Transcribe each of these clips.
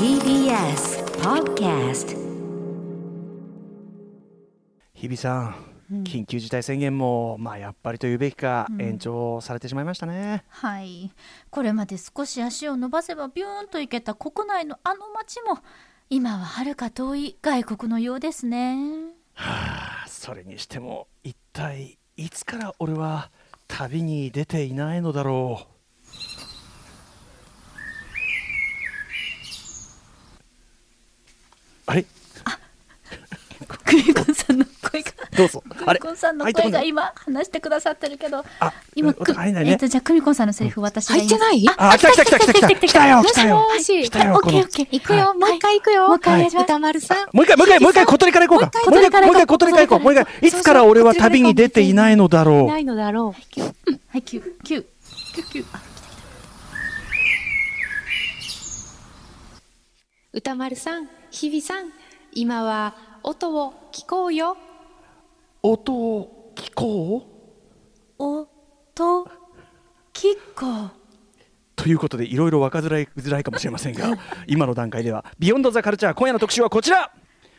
TBS Podcast 日比さん、緊急事態宣言も、まあ、やっぱりというべきか、延長されてしまいましたね。はい。これまで少し足を伸ばせばビューンと行けた国内のあの街も、今は遥か遠い外国のようですね。はあ、それにしても、一体いつから俺は旅に出ていないのだろう。あれ？クミコンさんの声が。どうぞ。クあれ？ミコンさんの声が今話してくださってるけど、あ今、音くえっと、じゃあ、クミコンさんのセリフ私。入ってない？あ、来た来た来た来た来た来たよ来たよもし来たオッケーオッケー。行くよ、もう一回行くよ。もう一回歌丸さん。もう一回、もう一回、もう一回、小鳥から行こうか。もう一回もう一回、小鳥から行こう。もう一回、いつから俺は旅に出ていないのだろ。いうないのだろう。はい、キュー、キュー、キュー、キュー。あ歌丸さん、日々さん、今は音を聞こうよ。音を聞こう？お、と、きっこ。ということで、いろいろ分かづらいづらいかもしれませんが、今の段階では、ビヨンドザカルチャー、今夜の特集はこちら。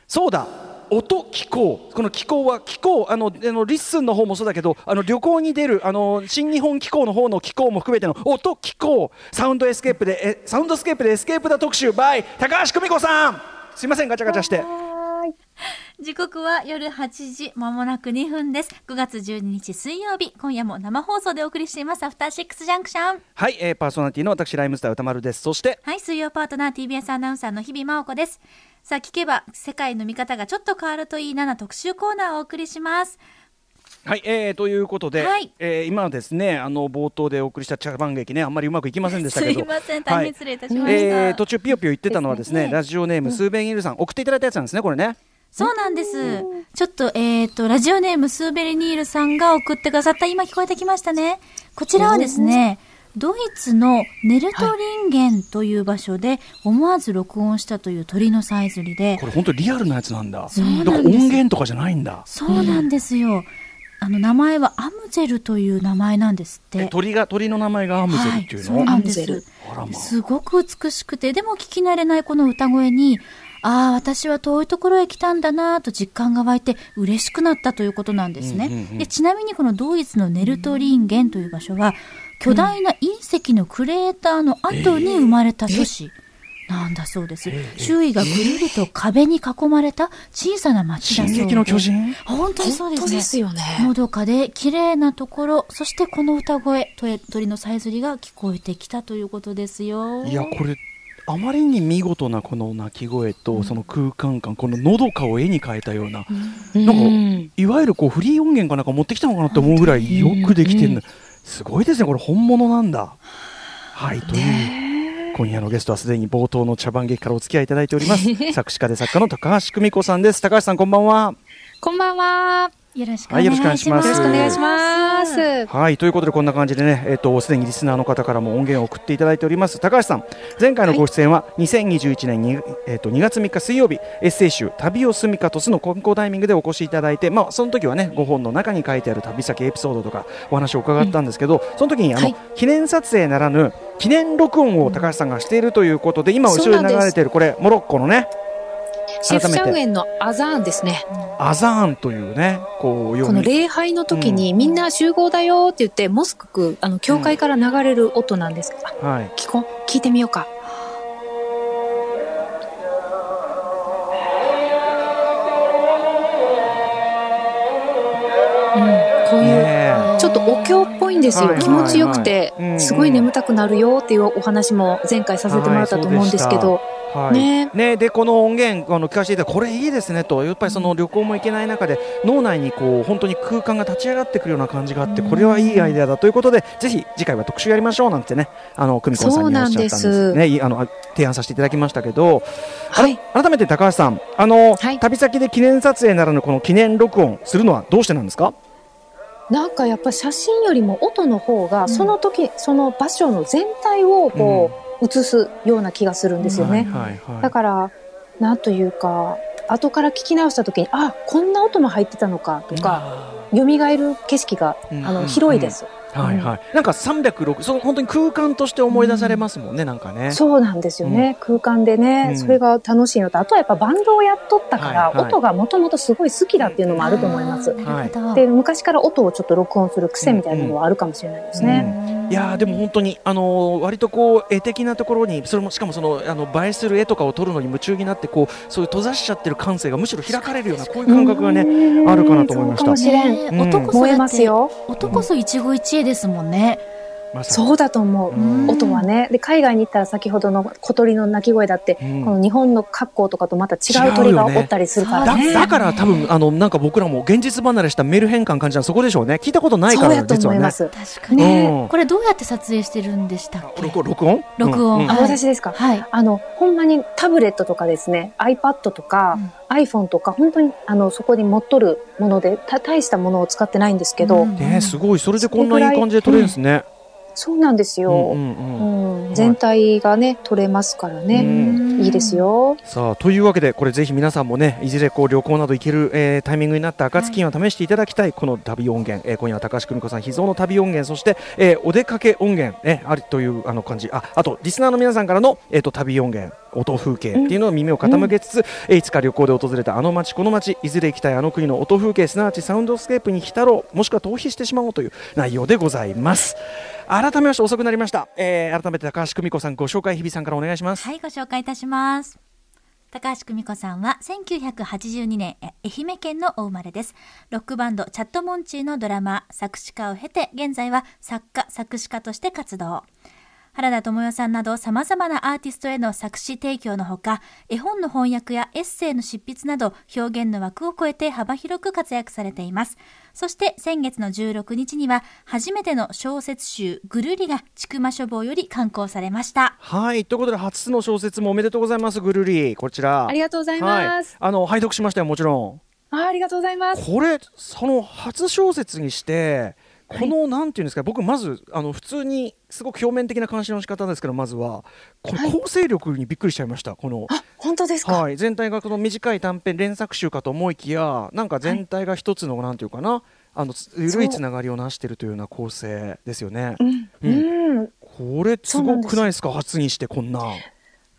そうだ音気候この気候は気候あのあのリッスンの方もそうだけどあの旅行に出るあの新日本気候の方の気候も含めての音気候サウンドエスケープでえサウンドスケープでエスケープだ特集 by 高橋久美子さんすいませんガチャガチャして時刻は夜8時、まもなく2分です。9月12日水曜日、今夜も生放送でお送りしています、アフターシックスジャンクション。はい、えー、パーソナリティの私ライムスター歌丸ですそしてはい、水曜パートナー TBS アナウンサーの日々真央子です。さあ、聞けば世界の見方がちょっと変わるといいなな特集コーナーをお送りします。はい、えー、ということで、はいえー今はですねあの冒頭でお送りした茶番劇ねあんまりうまくいきませんでしたすけどいません、大変失礼いたしました。えー途中ピヨピヨ言ってたのはですね、ねラジオネーム、スーベンイルさん、送っていただいたやつなんですね、これね。そうなんです。ちょっと、えっ、と、ラジオネームスーベリニールさんが送ってくださった、今聞こえてきましたね。こちらはですね、ドイツのネルトリンゲンという場所で思わず録音したという鳥のさえずりでこ、れ本当リアルなやつなんだ。そうなんです音源とかじゃないんだ。そうなんですよ。あの、名前はアムゼルという名前なんですって。え鳥が鳥の名前がアムゼルっていうの？はい、そうなんです。ごく美しくて、でも聞き慣れないこの歌声に、ああ、私は遠いところへ来たんだなと実感が湧いて嬉しくなったということなんですね。うんうんうんでちなみにこのドイツのネルトリンゲンという場所は、巨大な隕石のクレーターの後に生まれた都市。なんだそうです。周囲がぐるりと壁に囲まれた小さな町だそうで。進撃の巨人？本当にそうですね。ですよね。のどかで綺麗なところ、そしてこの歌声、と鳥のさえずりが聞こえてきたということですよ。いや、これ、あまりに見事なこの鳴き声と、その空間感、こののどかを絵に変えたような、うんなんかいわゆるこうフリー音源かなんか持ってきたのかなって思うぐらいよくできてるの。すごいですね、これ本物なんだ。はい、という。今夜のゲストはすでに冒頭の茶番劇からお付き合いいただいております。作詞家で作家の高橋久美子さんです。高橋さん、こんばんは。こんばんは。よろしくお願いします。よろしくお願いします。はい、ということでこんな感じでね、えっ、と、すでにリスナーの方からも音源を送っていただいております。高橋さん、前回のご出演は2021年に、えっ、と、2月3日水曜日、エッセイ集、旅を住みかとすの混交タイミングでお越しいただいて、まあ、その時はね、ご本の中に書いてある旅先エピソードとかお話を伺ったんですけど、その時に、あの、はい記念撮影ならぬ、記念録音を高橋さんがしているということで、今後ろに流れている、これ、モロッコのね、シェフシャウエンのアザーンですね。アザーンというね、こう、このに。礼拝の時にみんな集合だよって言って、モスクく、あの、教会から流れる音なんです。あ、はい。聞こう、聞いてみようか。うん、こういう、ちょっとお経っぽいんですよ。気持ちよくてうんうん、すごい眠たくなるよっていうお話も前回させてもらったと思うんですけど、はい、ね。ねでこの音源あの聞かせていただこれいいですねとやっぱりその旅行も行けない中で脳内にこう本当に空間が立ち上がってくるような感じがあってこれはいいアイデアだということでぜひ次回は特集やりましょうなんてねあの久美子さんにおっしゃったんですね。いいあの提案させていただきましたけど、はい。改めて高橋さんあの、はい。旅先で記念撮影ならぬこの記念録音するのはどうしてなんですか？なんかやっぱ写真よりも音の方が、その時、その場所の全体をこう、映すような気がするんですよね。はいはいはいだから、なんというか、後から聞き直した時に、あ、こんな音も入ってたのかとか、蘇る景色が、うんあの、広いです。はいはい。なんか306その本当に空間として思い出されますもんね、なんかね。そうなんですよね。空間でね、うんそれが楽しいのと、あとはやっぱバンドをやっとったから、はいはい音がもともとすごい好きだっていうのもあると思います。なるほど。で、昔から音をちょっと録音する癖みたいなのはあるかもしれないですね。いやーでも本当にあのー割とこう絵的なところにそれもしかもそのあの映えする絵とかを撮るのに夢中になってこうそういう閉ざしちゃってる感性がむしろ開かれるようなこういう感覚がね、うんあるかなと思いましたそうかもしれん。ねうん音こそ燃えだって、ますよ。音こそ一期一会ですもんね。まさにそうだと思う。うん音はね。で、海外に行ったら先ほどの小鳥の鳴き声だって、うんこの日本の格好とかとまた違う鳥がおったりするからだね。だから多分あのなんか僕らも現実離れしたメール変換感じたのそこでしょうね聞いたことないからそうやと実はね思います。確かに。ねこれどうやって撮影してるんでしたっけ？録録音？録音うんうんあ、はい私ですか？はい。あの、ほんまにタブレットとかですね、iPad とか、iPhone とか、本当にあの、そこに持っとるもので、た大したものを使ってないんですけど、うんねすごいそれでこんないい感じで撮れるんですね。そうなんですよ。うんうんうん。うん。全体がね、取れますからね。うん。いいです。よ。さあというわけでこれぜひ皆さんもねいずれこう旅行など行ける、えータイミングになった暁には試していただきたいこの旅音源、えー今夜は高橋久美子さん秘蔵の旅音源。そして、えーお出かけ音源、ね、ありというあの感じ。ああとリスナーの皆さんからの、えー、と旅音源。音風景っていうのを耳を傾けつつ、えーいつか旅行で訪れたあの街この街。いずれ行きたいあの国の音風景すなわちサウンドスケープに浸ろうもしくは逃避してしまおうという内容でございます改めまして遅くなりました、えー改めて高橋久美子さんご紹介日比さんからお願いしますはい、ご紹介いたします。高橋久美子さんは1982年え愛媛県のお生まれです。ロックバンドチャットモンチーのドラマー、作詞家を経て現在は作家、作詞家として活動。原田知世さんなど様々なアーティストへの作詞提供のほか、絵本の翻訳やエッセイの執筆など表現の枠を超えて幅広く活躍されています。そして先月の16日には初めての小説集ぐるりが千曲書房より刊行されました。はいということで初の小説もおめでとうございますぐるりこちらありがとうございはいます。あの拝読しましたよもちろんあありがとうございます。これその初小説にしてこの、なんていうんですか僕まずあの普通にすごく表面的な監視の仕方ですけどまずはこはいの構成力にびっくりしちゃいましたこのあ、本当ですか？はい、全体がこの短い短編連作集かと思いきやなんか全体が一つのなんていうかな、あのつ緩いつながりをなしているというような構成ですよね。うん。うん。これすごくないですか？初にしてこんな。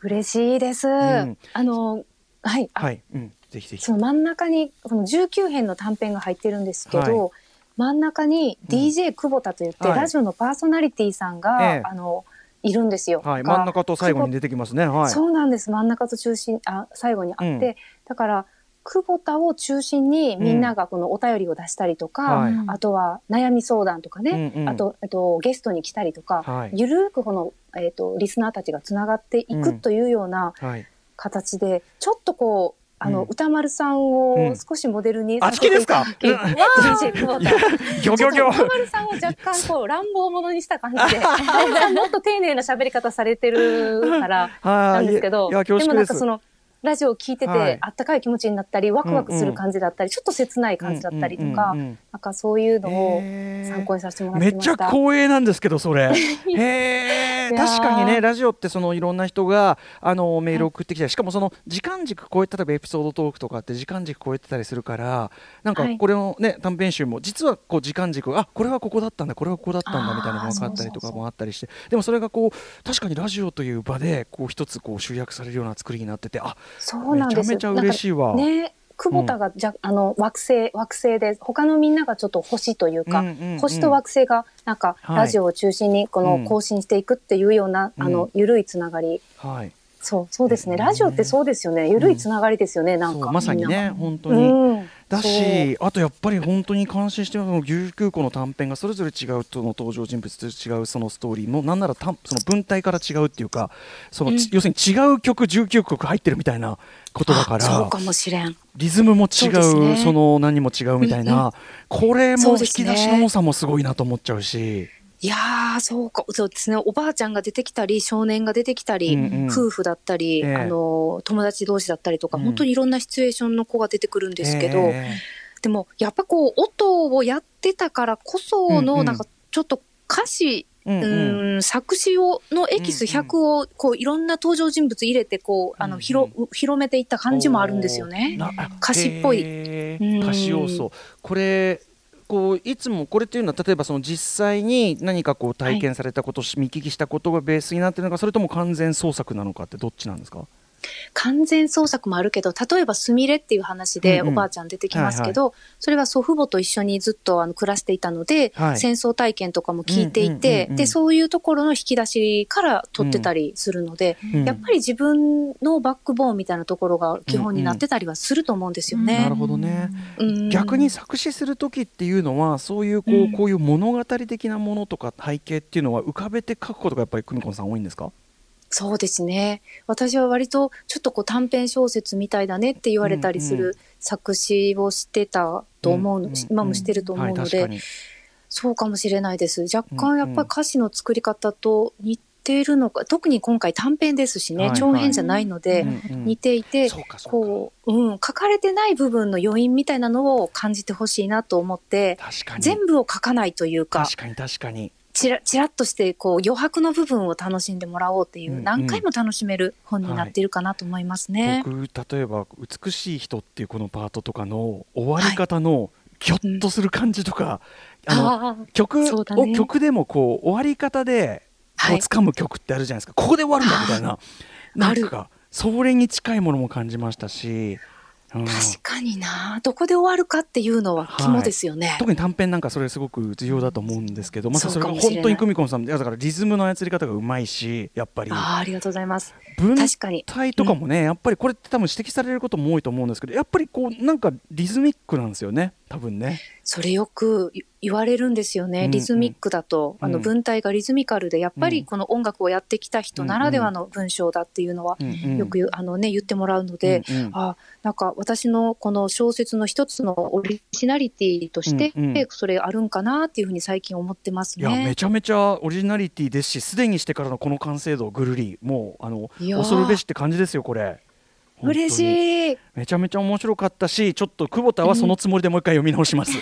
嬉しいです。んあの、はい。あはい、うん、ぜひぜひ。その真ん中に、その19編の短編が入ってるんですけど、は真ん中に DJ 久保田といって、はいラジオのパーソナリティさんが、ええあの、いるんですよ。はい、が真ん中と最後に出てきますね。はい。そうなんです。真ん中と中心、あ、最後にあって、うんだから、久保田を中心にみんながこのお便りを出したりとか、はいあとは悩み相談とかね、うんうんあと、あとゲストに来たりとか、はいゆるーくこの、えっ、と、リスナーたちがつながっていくというようなはい。形で、ちょっとこう、あの、うん歌丸さんうんを少しモデルにあ好きですか？させていただき DJ 久保田。ギョギョギョ。歌丸さんを若干こう 乱暴者にした感じで、歌丸さんもっと丁寧な喋り方されてるから、はないんですけど、で。もなんかその、ラジオを聞いてて、はい。あったかい気持ちになったり、ワクワクする感じだったり、ちょっと切ない感じだったりとか、うんうんうんうん。なんかそういうのを参考にさせてもらっめっちゃ。光栄なんですけどそれ。へ確かにねラジオってそのいろんな人があのメールを送ってきたりしかもその時間軸超えて例えばエピソードトークとかって時間軸超えてたりするからなんかはい。これのね短編集も実はこう時間軸あこれはここだったんだこれはここだったんだみたいなのが分かったりとかもあったりして。でもそれがこう確かにラジオという場でこう一つこう集約されるような作りになっててあそうなんです。めちゃめちゃ嬉しいわ。ね、久保田がじゃ、あの惑星惑星で他のみんながちょっと星というか、うんうんうん。星と惑星がなんかはい。ラジオを中心にこうんの更新していくっていうような、うん。あの緩いつながり、はい。そうそうですね、ねラジオってそうですよね。緩いつながりですよね、なんかそうまさにね本当に。う。ん、だしあとやっぱり本当に感心してます。牛空港の短編がそれぞれ違うとの登場人物と違うそのストーリーもなんならたその文体から違うっていうかその、うん。ち要するに違う曲19曲入ってるみたいなことだからそうかもしれん。リズムも違うそね。その何も違うみたいな、これも引そうですね。き出しの多さもすごいなと思っちゃうし。いやー、そうか、そうですね。おばあちゃんが出てきたり、少年が出てきたり、うんうん。夫婦だったり、ええ。あの、友達同士だったりとか、うん。本当にいろんなシチュエーションの子が出てくるんですけど、えでも、やっぱこう、音をやってたからこその、うんうん。なんか、ちょっと歌詞、えうんううんん、作詞を、のエキスうんうん。100を、こう、いろんな登場人物入れて、こう、あの、広、広めていった感じもあるんですよね。歌詞っぽい。歌詞要素。これこういつもこれっていうのは例えばその実際に何かこう体験されたこと、見聞きしたことがベースになってるのかそれとも完全創作なのかってどっちなんですか？完全創作もあるけど、例えばすみれっていう話でうんうん。おばあちゃん出てきますけど、それは祖父母と一緒にずっとあの暮らしていたので、はい。戦争体験とかも聞いていて、うんうんうんうんで、そういうところの引き出しから取ってたりするので、うんやっぱり自分のバックボーンみたいなところが基本になってたりはすると思うんですよなねる。ほどね。うん。逆に作詞する時っていうのはそういうこう,、うん。こういう物語的なものとか背景っていうのは浮かべて書くことがやっぱり久美子さん多いんですか？そうですね。私は割とちょっとこう短編小説みたいだねって言われたりすうんうる作詞をしてたと思うの、今もしてると思うので、はいそうかもしれないです。若うん干やっぱり歌詞の作り方と似ているのか、特に今回短編ですしね、はい長編じゃないので、うんうん似ていて、こう、うん、書かれてない部分の余韻みたいなのを感じてほしいなと思って、全部を書かないというか、確かに確かにちらちらっとしてこう余白の部分を楽しんでもらおうっていう、うんうん。何回も楽しめる本になっているかなと思いますね。僕例えば「美しい人」っていうこのパートとかの終わり方のギョッとする感じとか、あのあー。曲そうだね。を曲でもこう終わり方でこはい。う掴む曲ってあるじゃないですか、ここで終わるんだみたいな。なんかそれに近いものも感じましたし、うん確かになどこで終わるかっていうのは肝ですよね。特に短編なんかそれすごく重要だと思うんですけどまたそれが本当に久美子さんだからリズムの操り方がうまいしやっぱりあーありがとうございます。文。体とかもね、やっぱりこれって多分指摘されることも多いと思うんですけどやっぱりこうなんかリズミックなんですよね多分ね。それよく言言われるんですよね。うんリズミックだと、うん。あの文体がリズミカルで、やっぱうん。りこの音楽をやってきた人ならではの文章だっていうのは、うんうん。よくあのね、言ってもらうので、うんうん。あなんか私のこの小説の一つのオリジナリティとして、うんうん。それあるんかなっていうふうに最近思ってますいやめね。ちゃめちゃオリジナリティですしすでにしてからのこの完成度ぐるり。もうあの恐るべしって感じですよこれ。嬉いしい。めちゃめちゃ面白かったしちょっと久保田はそのつもりでもう一回読み直します。そ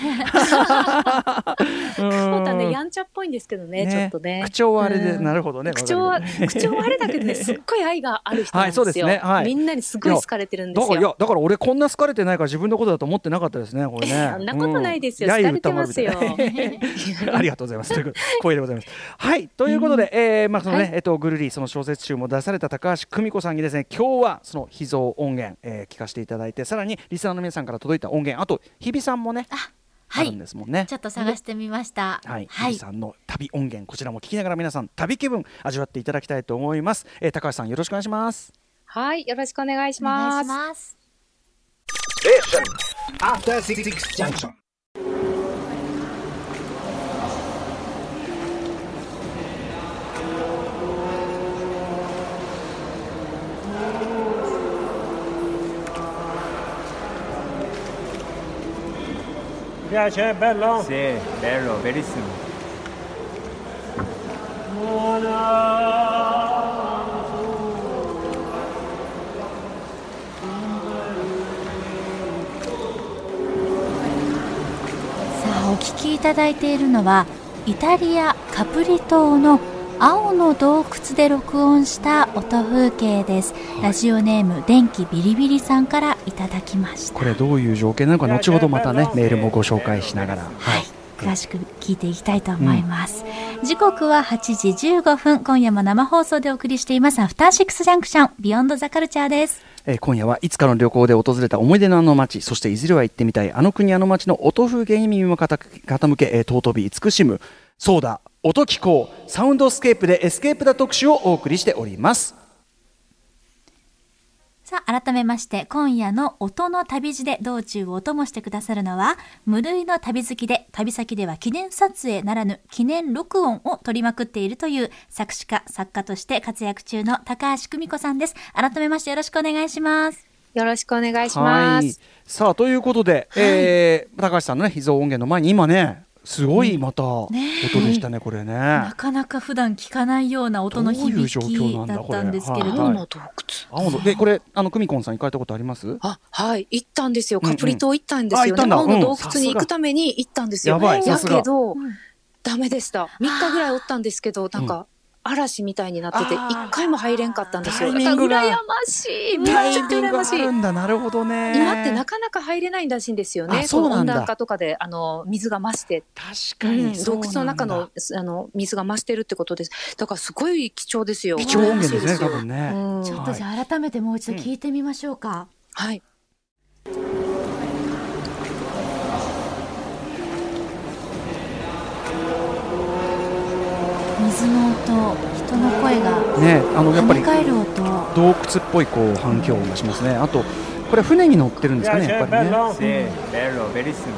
うだね、んやんちゃっぽいんですけどね、ちょっとね。口調はあれで、うんなるほどね。口調は、口調はあれだけどね、すっごい愛がある人なんですよ。はいそうですねはいみんなにすごい好かれてるんですよ。だからいやだから俺こんな好かれてないから自分のことだと思ってなかったですねこれね。そんなことないですようん好かれてますよ ありがとうございます。ということでございます。はいということで、えーまあそのね、はいえっとぐるりその小説集も出された高橋久美子さんにですね今日はその秘蔵音源、えー聞かせていただいてさらにリスナーの皆さんから届いた音源あと日比さんもねあはいるんですもんね。ちょっと探してみました。はい、はい日比。さんの旅音源こちらも聞きながら皆さん旅気分味わっていただきたいと思います。えー高橋さんよろしくお願いします。はい、よろしくお願いしお願いします。ます。After Six Junction. せーベロベリスムさあお聞きいただいているのはイタリアカプリ島の青の洞窟で録音した音風景です、ラジオネーム電気ビリビリさんからいただきました。これどういう条件なのか後ほどまたねメールもご紹介しながら。はい、詳しく聞いていきたいと思います、時刻は8時15分。今夜も生放送でお送りしています。アフターシックスジャンクション。 Beyond the Culture です。えー今夜はいつかの旅行で訪れた思い出のあの街。そしていずれは行ってみたいあの国あの街の音風景に耳も傾傾け、えー尊び慈しむ。そうだ音聞こうサウンドスケープでエスケープだ特集をお送りしておりますさあ、改めまして、今夜の音の旅路で道中をお供してくださるのは、無類の旅好きで、旅先では記念撮影ならぬ記念録音を取りまくっているという作詞家、作家として活躍中の高橋久美子さんです。改めましてよろしくお願いします。よろしくお願いします。はいさあということで、えー高橋さんのね秘蔵音源の前に今ねすごいまた音でしたね、これね。なかなか普段聞かないような音の響きだだったんですけれど、はい。青の洞窟。青のでこれあの久美子さん行かれたことあります？あ、はい、行ったんですよ。うんうん。カプリ島行ったんですよね。あ行ったんだ。青の洞うん。窟に行くために行ったんですよ。やばいやさすが。けど、んダメでした。3日ぐらいおったんですけど、なんか、嵐みたいになってて、一回も入れんかったんですよ。羨ましい。めっちゃ羨ましい。なるほどね今ってなかなか入れないらしいんですよね。あそうなんだこの温暖化とかで、あの、水が増して、確かに、うん、洞窟の中の、あの、水が増してるってことです。だからすごい貴重ですよ。貴重音源ですね多分ね、うんちょっとじゃあ改めてもう一度聞いてみましょうか。はい。人の声がねあのやっぱり跳ね返る音。洞窟っぽいこう反響音がしますねあとこれは船に乗ってるんですかねやっぱりね.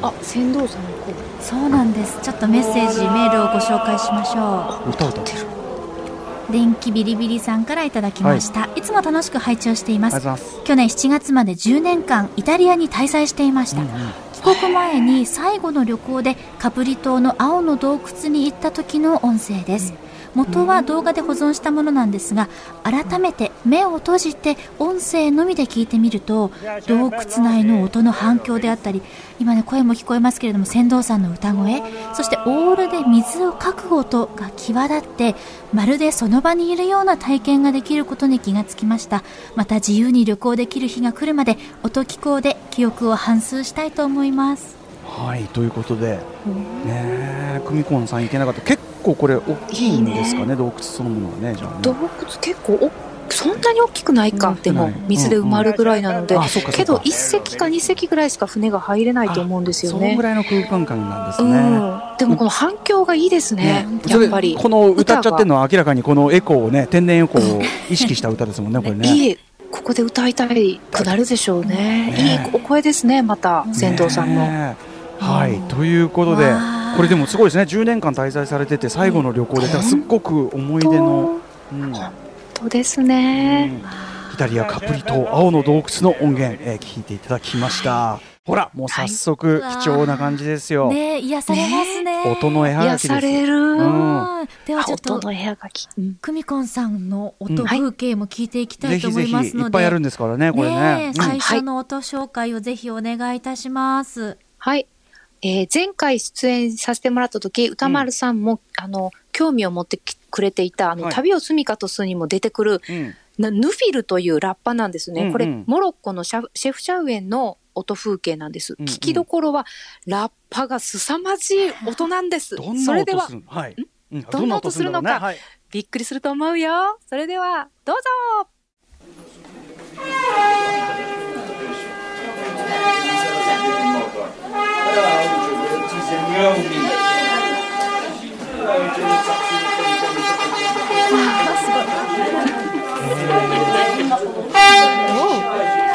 あ、船頭さんの声。そうなんです。ちょっとメッセージ、メールをご紹介しましょ歌歌うう。電気ビリビリさんからいただきました。い、つも楽しく拝聴しています去年7月まで10年間イタリアに滞在していました、帰国前に最後の旅行でカプリ島の青の洞窟に行った時の音声です、元は動画で保存したものなんですが改めて目を閉じて音声のみで聞いてみると洞窟内の音の反響であったり今ね声も聞こえますけれども船頭さんの歌声そしてオールで水をかく音が際立ってまるでその場にいるような体験ができることに気がつきました。また自由に旅行できる日が来るまで音機構で記憶を反芻したいと思います。はいということで、ねえ久美子さん行けなかった。結構これ大きいんですかね洞窟そのものはねじゃあね。洞窟結構おそんなに大きくないかでも水で埋まるぐらいなので、うかそうか。けど1隻か2隻ぐらいしか船が入れないと思うんですよね。そのぐ。らいの空間感なんですうね、ん、でもこの反響がいいですね、やっぱり。この歌っちゃってるのは明らかにこのエコーをね天然エコーを意識した歌ですもんねこれね。いい、ここで歌いたいくなるでしょうね。ねいいお声ですね、また、船頭さんの。ねえはい。ということでこれでもすごいですね。10年間滞在されてて最後の旅行ですっごく思い出の、うん。本当ですね。イタリアカプリ島青の洞窟の音源、えー聞いていただきました。ほらもう早速はい貴重な感じですよ、ねえ癒されますね。音の絵はが癒きです。される。うん。うんではちょっと音の部屋がき。うん。久美子さんの音うん。風景も聞いていきたいと思ぜひぜひいますので、いっぱいあるんですからねこれね。ね最初の音紹介をぜひお願いいたします。はい。えー前回出演させてもらった時、歌丸さんも、あの、興味を持ってきくれていた、あの、はい。旅を住みかとすにも出てくる、うん。なヌフィルというラッパなんですね。うんうん。これ、モロッコのシェフシャウエンの音風景なんです。うんうん。聞きどころは、ラッパが凄まじい音なんです。それでははい。うん。どんな音するのかねはい。びっくりすると思うよ。それでは、どうぞ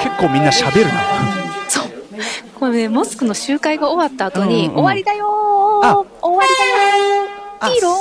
結構みんな喋るな。そう。これね、モスクの集会が終わった後に、うんうん。終わりだよ終わりだよピーロ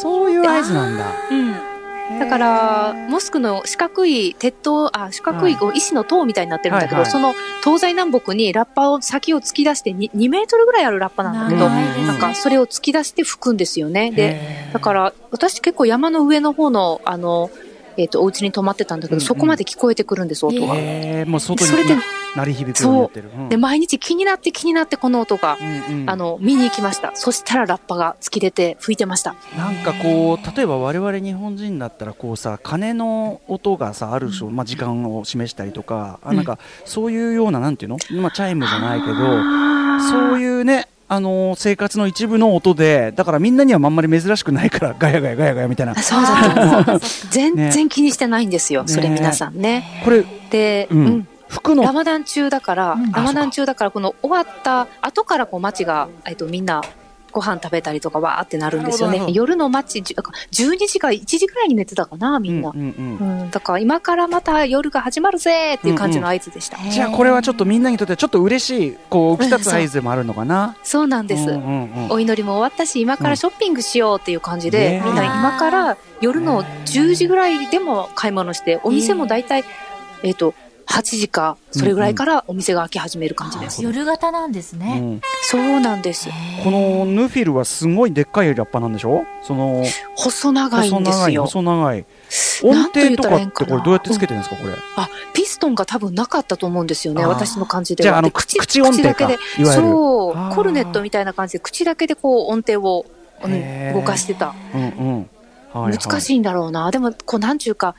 そういう合図なんだ。うん。だから、モスクの四角い鉄塔、あ、四角いこう石の塔みたいになってるんだけど、はいはい。その東西南北にラッパを先を突き出して 2, 2メートルぐらいあるラッパなんだけど、なんかそれを突き出して吹くんですよね。で、だから私結構山の上の方の、あの、えっ、と、お家に泊まってたんだけど、うんうん。そこまで聞こえてくるんです、音が。へー。もう外それでに鳴り響くようになってる。うん。で、毎日気になって気になってこの音が、うんうん。あの、見に行きました。そしたらラッパが突き出て吹いてました。なんかこう例えば我々日本人だったらこうさ鐘の音がさある種、まあ、時間を示したりとか、あなんかそういうようななんていうの、まあ、チャイムじゃないけどそういうねあのー生活の一部の音でだからみんなにはあんまり珍しくないから ガヤガヤガヤガヤみたいな。そうだと思う。全ね。然気にしてないんですよ、それね皆さんね。これ、で、ううん。ん。服の。ラマダン中だから、うん。ラマダン中だから、この終わった後からこう街が、えっと、みんなご飯食べたりとかわーってなるんですよね。夜の街、じゅ12時か1時ぐらいに寝てたかな、みんな。うんうんうんうん、だから今からまた夜が始まるぜっていう感じの合図でした。じゃあこれはちょっとみんなにとってはちょっと嬉しいこう浮き立つ合図でもあるのかな？そうなんです。うんうんうんお祈りも終わったし、今からショッピングしようっていう感じで、ねみんな今から夜の10時ぐらいでも買い物して、お店も大体、えっ、と、8時か、それぐらいからお店が開き始める感じです。夜型なんですうね。ん。そうなんです。このヌフィルはすごいでっかいラッパなんでしょ？その細長いんで細長いすよ。細長い。音なんと言程とかってこれどうやってつけてるんですかこれ？あ、ピストンが多分なかったと思うんですよね、私の感じでは。じゃああので口口音程かそうコルネットみたいな感じで、口だけでこう音程を、うん動かしてた。うんうん。はい。難しいんだろうな。でも、こう、なんちゅうか、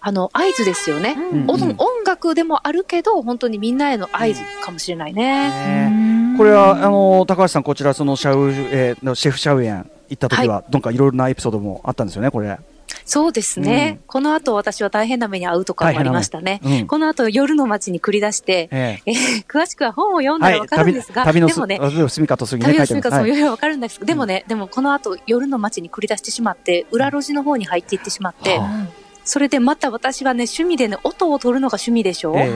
あの、合図ですよね。うん。音音楽でもあるけど、本当にみんなへの合図かもしれないね。ねこれはあの高橋さんこちらそのシャウ、えーのシェフシャウエン行った時は、なんかいろいろなエピソードもあったんですよねこれ。そうですね。うん。この後私は大変な目に遭うとかもありましたね。うん。この後夜の街に繰り出して、ええ。ー詳しくは本を読んだらわかるん旅ですが、旅のすでもね、あ住みかとすぎね旅のす。みかそうい。ろいろわかるんです。けど、でもね、でもこの後夜の街に繰り出してしまって、裏路地の方に入っていってしまって、はそれでまた私はね、趣味でね、音を取るのが趣味でしょ、えええ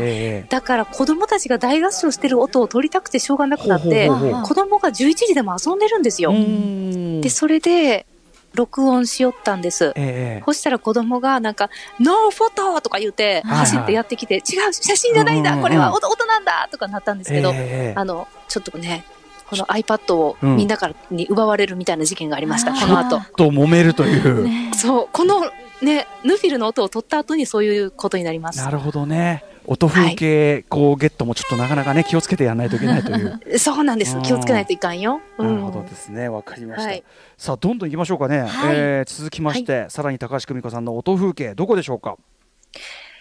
えだから子供たちが大合唱してる音を取りたくてしょうがなくなって、ほうほうほう子供が11時でも遊んでるんですよ。うーん。で、それで、録音しよったんです。ええそしたら子供がなんか、ノーフォトとか言って、はい走ってやってきて、違う、写真じゃないんだ、うんうん。うんこれは音音なんだとかなったんですけど、ええあの、ちょっとね、この iPad をうん。みんなからに奪われるみたいな事件がありました、あー。この後。と揉めるという。そう、このね、ヌフィルの音を取った後にそういうことになりますな。るほどね。音風景、こうゲットもちょっとなかなかね気をつけてやらないといけないという。そうなんでうん。す気をつけないといかんよ。うなるんほどですね。わかりました。はいさあどんどん行きましょうかね。はいえー続きまして、さらに高橋久美子さんの音風景どこでしょうか？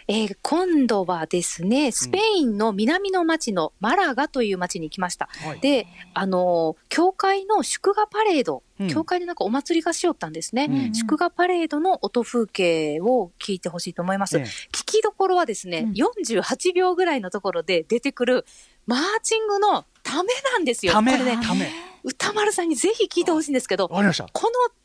えー今度はですね、スペインの南の町のマラガという町に行きました。はいで、あのー教会の祝賀パレード、うん教会でなんかお祭りがしよったんですね。うん祝賀パレードの音風景を聞いてほしいと思います。ええ聞きどころはですね、うん48秒ぐらいのところで出てくるマーチングのためなんですよ。ためね、ため。歌丸さんにぜひ聞いてほしいんですけど。この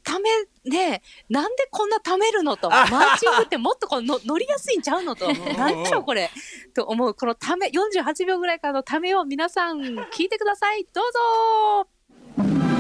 ためね、なんでこんなためるのと、マーチングってもっとこうの乗りやすいんちゃうのと、なんちゃうこれ、と思う、このため、48秒ぐらいからのためを皆さん聞いてください。どうぞ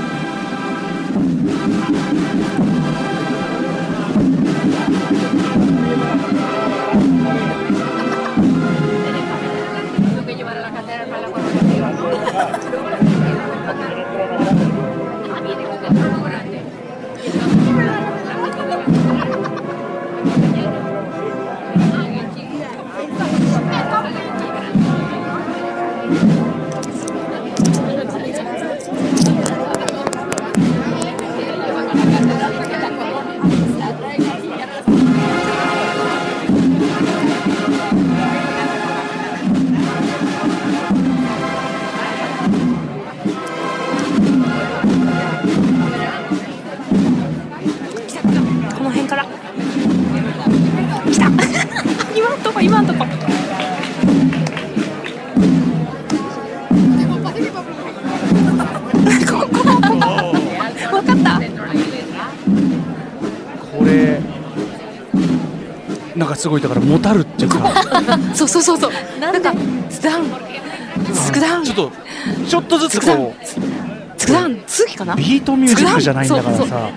すごいだからもたるっていうか。そうそうそうそう。なんんか、スダウン、スクダウン、ちょっとちょっとずつこスクダウン、次かな？うビートミュージックじゃないんだからそうさ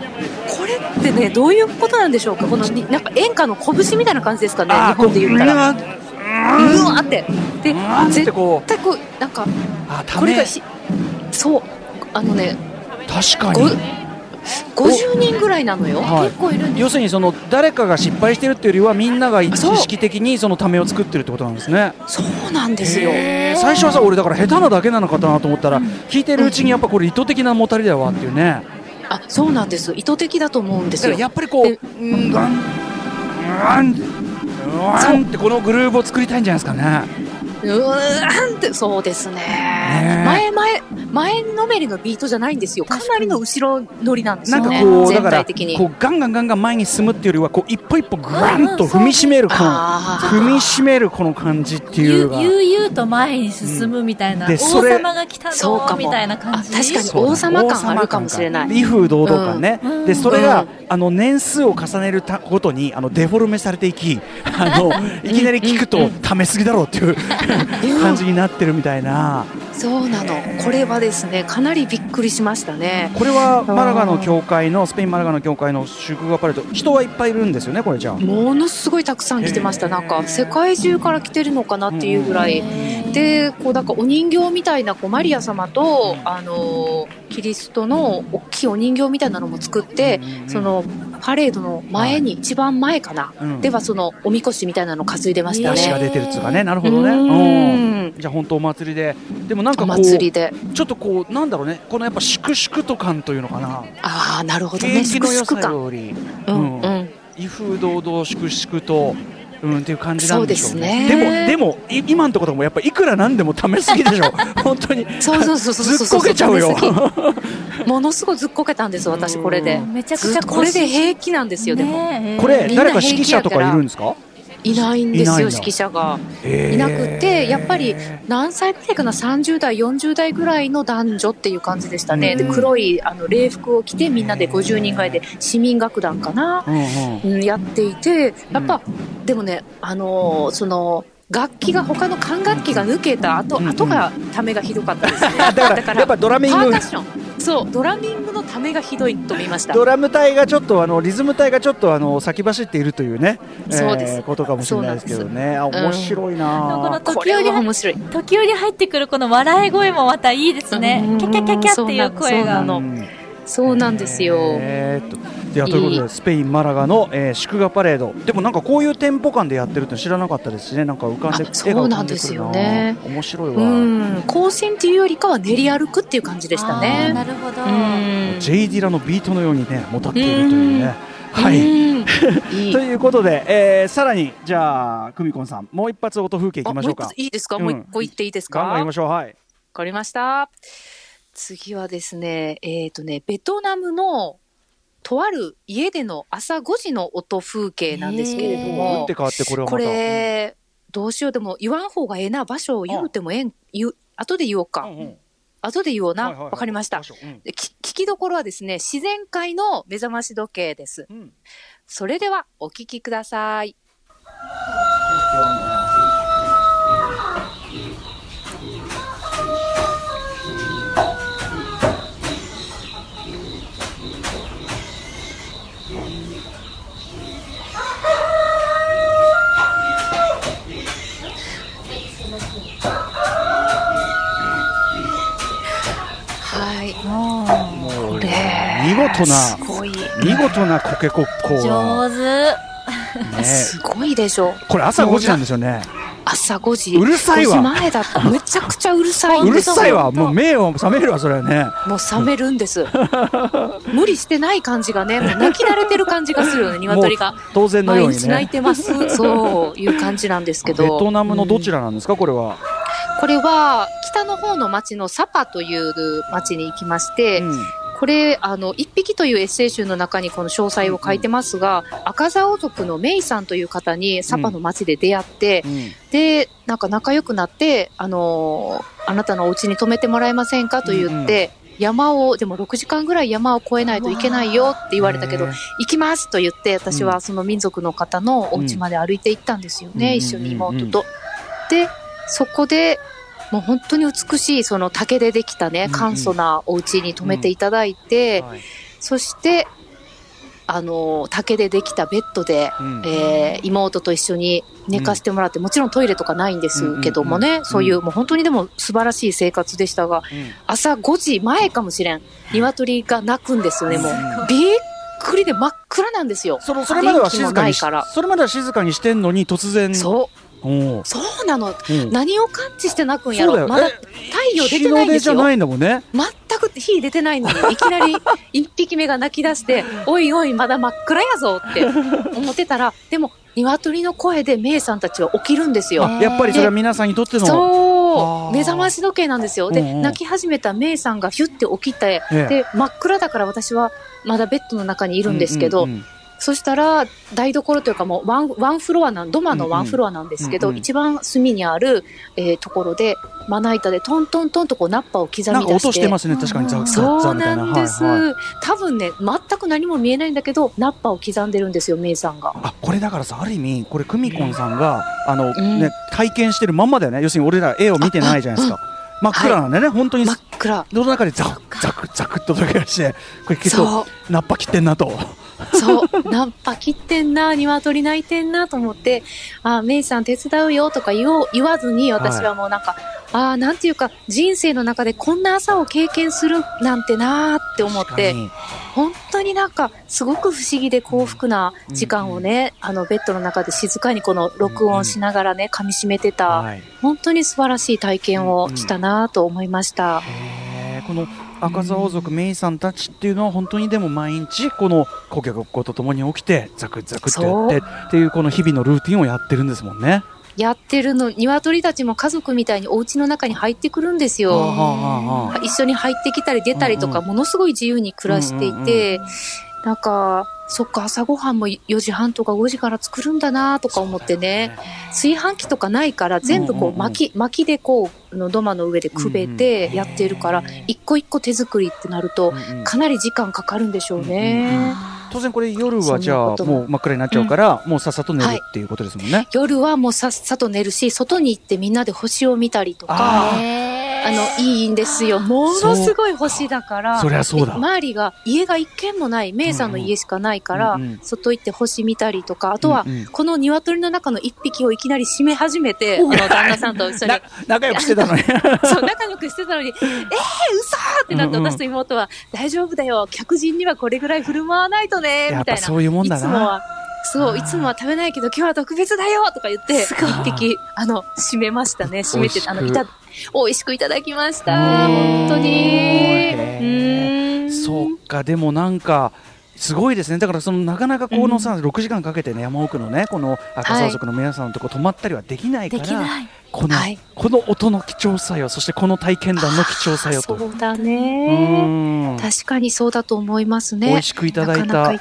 これってね、どういうことなんでしょうか？この、になんか演歌の拳みたいな感じですかね？日本で言ったら。こううわーって。で絶対こう、なんか、これがひ、そう、あのね、ご確かに50人ぐらいなのよ。はい結構いるんです要するにその誰かが失敗してるっていうよりはみんなが意識的にそのためを作ってるってことなんですね。そうなんですよ。最初はさ俺だから下手なだけなのかなと思ったら、聞いてるうちにやっぱこれ意図的なもたりだわっていうね。あ、そうなんです。意図的だと思うんですよ。やっぱりこうでうんガンガンガンってこのグルーヴを作りたいんじゃないですかね。うーんって、そうですね。ね前前、前のめりのビートじゃないんですよ。かなりの後ろ乗りなんですなんかよね。全こうだから体的に。こうガンガンガンガン前に進むっていうよりはこう一歩一歩ガンと踏みしめるこのあー踏みしめるこの感じっていう。悠々と前に進むみたいな、王でそれ様が来たそうかも。ぞみたいな感じ？あ確かに王様感あるかもしれない。威風堂々感ね、うん。でそれが、うん。あの年数を重ねるたごとにあのデフォルメされていきあのいきなり聞くとためすぎだろうっていう感じになってるみたいなそうなの。これはですね、かなりびっくりしましたね。これはマラガの教会のスペインマラガの教会の祝賀パレード人はいっぱいいるんですよねこれじゃあ。ものすごいたくさん来てました。なんか、世界中から来てるのかなっていうぐらい。で、こう、なんかお人形みたいな、こう、マリア様と、あのー、キリストの大きいお人形みたいなのも作って、その、パレードの前に、一番前かな、うんではそのおみこしみたいなの担いでましたね。出汁が出てるっつうかねなるほどねううんんじゃあ本当お祭りででもなんかおこう祭りで。ちょっとこうなんだろうねこのやっぱ粛々と感というのかなああ、なるほど景ね。気の良さ感。よりうん、うん。威風堂々粛々と。うん、っていう感じなんでしょうね。ですねでも、でも、い今のところもやっぱいくらなんでもためすぎでしょ 本当に。そうそうそうそう。ずっこけちゃうよ。ものすごいずっこけたんです、私、これで。めちゃくちゃこれで平気なんですよ、でも。これ、誰か指揮者とかいるんですかいないんですよ、指揮者が。いいなくて、やっぱり何歳くらいかな、30代、40代ぐらいの男女っていう感じでしたね。うんで、黒いあの礼服を着て、みんなで50人ぐらいで市民楽団かな、うんやっていて、やっぱ、でもね、あのーその、楽器が他の管楽器が抜けた後、うんうん後がためがひどかったですね。だからやっぱドラミングパーカッション。そう、ドラミングのためがひどいと見ました。ドラム隊がちょっとあのリズム隊がちょっとあの先走っているというね、そうですえーことかもしれないですけどね。あ面白いなこのあ。これ時折は面白い。時折入ってくるこの笑い声もまたいいですねうん。キャキャキャキャっていう声が。そうなのうんそうなんですよ。えーっといやということいい。でスペインマラガの、えー祝賀パレード。でもなんかこういうテンポ感でやってるって知らなかったですしね。なんか浮かんであそうなんですよね。面白いうわ、ん、行進っていうよりかは練り歩くっていう感じでしたあーなね。るほど。うん。ジェイディラのビートのようにねもたっているというね。は い。ということで、えーさらにじゃあ久美子さんもう一発音風景いきましょうか。あもう一ついいですか、うん。もう一個言っていいですか？ガンガンいきわましょう。はい。かりました。次はですね、えっ、とね、ベトナムのとある家での朝5時の音風景なんですけれど打もって、変わってこれはまた。これ、どうしよう、でも言わん方がええな、場所を言うてもええん、言う、後で言おうか。うんうん。後で言おうな。わ、はいはいはい。かりました。うん。聞きどころはですね、自然界の目覚まし時計です。うん。それではお聞きください。事な。見事なコケコッコー上手。ね すごいでしょ。これ朝5時なんですよね朝5時。うるさいわ5時前だった。めちゃくちゃうるさいんうるさいわもう目を覚めるわそれはねもう冷めるんです。無理してない感じがね、もう泣き慣れてる感じがするよね、鶏が当然のように毎日泣いねてます。そういう感じなんですけど。ベトナムのどちらなんですかこれは？これは、北の方の町のサパという町に行きまして、うんこれ、あの、一匹というエッセイ集の中にこの詳細を書いてますが、赤座王族のメイさんという方にサパの町で出会って、うん。で、なんか仲良くなって、あのーあなたのお家に泊めてもらえませんかと言って、山を、でも6時間ぐらい山を越えないといけないよって言われたけど行きますと言って、私はその民族の方のお家まで歩いて行ったんですよね、うん。一緒に妹と。で、そこで、もう本当に美しいその竹でできたねうん、簡素なお家に泊めていただいて、はい。そして、あの、竹でできたベッドで、うん。えー妹と一緒に寝かしてもらって、もちろんトイレとかないんですけどもね、うんうんうん。そういう、もう本当にでも素晴らしい生活でしたが、うん。朝5時前かもしれん。鶏が鳴くんですよね、もううん。びっくりで真っ暗なんですよ。それまでは静かにないから。それまでは静かにしてんのに突然。そうそうなの。うん。何を感知して泣くんやろ。まだえ太陽出てないんですよ。ないんだもんね全く火出てないのに、いきなり一匹目が泣き出して、おいおい、まだ真っ暗やぞって思ってたら、でも、鶏の声でメイさんたちは起きるんですよ。あやっぱりそれは皆さんにとっての？そう。目覚まし時計なんですよ。で、うんうん。泣き始めたメイさんがヒュッて起きて、ええ。で、真っ暗だから私はまだベッドの中にいるんですけど、うんうんうんそしたら、台所というかもうワン、ワンフロアなん、土間のワンフロアなんですけど、うんうん。一番隅にある、えーところで、まな板でトントントンとこうナッパを刻み出して。なんか音してますね確かにザッザそうななんです、はいはい。多分ね、全く何も見えないんだけど、ナッパを刻んでるんですよ、メイさんが。あこれだからさある意味これ久美子さんがあの、んね体験してるまんまだよね。要するに俺ら絵を見てないじゃないですか。真っ暗なんでね、本当に。真っ暗。世の中でザクザクザクっと音がしてこれきっと。ナッパ切ってんなとそう、ナンパ切ってんな、鶏鳴いてんなと思って、あ、メイさん手伝うよとか言おう言わずに、私はもうなんか、ああ、なんていうか、人生の中でこんな朝を経験するなんてなーって思って、本当になんか、すごく不思議で幸福な時間をね、あの、ベッドの中で静かにこの録音しながらね、噛み締めてた、はい。本当に素晴らしい体験をしたなと思いました。へーこの赤座王族メイさんたちっていうのは本当にでも毎日この顧客ごとともに起きてザクザクってやってっていうこの日々のルーティンをやってるんですもんね。やってるの、鶏たちも家族みたいにお家の中に入ってくるんですよ。一緒に入ってきたり出たりとか、うんものすごい自由に暮らしていて、うん。なんか、そっか、朝ごはんも4時半とか5時から作るんだなとか思ってね、炊飯器とかないから、全部こうんうんうんう巻き、巻きでこう、あの土間の上でくべてやってるから、一個一個手作りってなると、うんうん。かなり時間かかるんでしょうね。当然これ夜はじゃあももう真っ暗になっちゃうから、もうさっさと寝るっていうことですもんね。夜はもうさっさと寝るし、外に行ってみんなで星を見たりとか、ああの、いいんですよ。ものすごい星だから。そりゃそうだ。で周りが、家が一軒もない、メイさんの家しかないから、うんうん。外行って星見たりとか、あとは、うんうん。この鶏の中の一匹をいきなり締め始めて、あの、旦那さんと一緒に。な、仲良くしてたのに。そう、仲良くしてたのに、えー、嘘！ってなって、うんうん私と妹は、大丈夫だよ、客人にはこれぐらい振る舞わないとね、みたいな。やっぱそういうもんだないつもは、そう、いつもは食べないけど、今日は特別だよとか言って、一匹、あの、締めましたね。締めて、あの、いた、美味しくいただきました。本当に。へうん。そっかでもなんかすごいですねだからそのなかなかこのさ、6時間かけてね山奥のねこの赤沢族の皆さんのとこ泊まったりはできないから、できない。この、はいこの音の貴重さよそしてこの体験談の貴重さよと。そうだうね。ん確かにそうだと思いますね。美味しくいただいた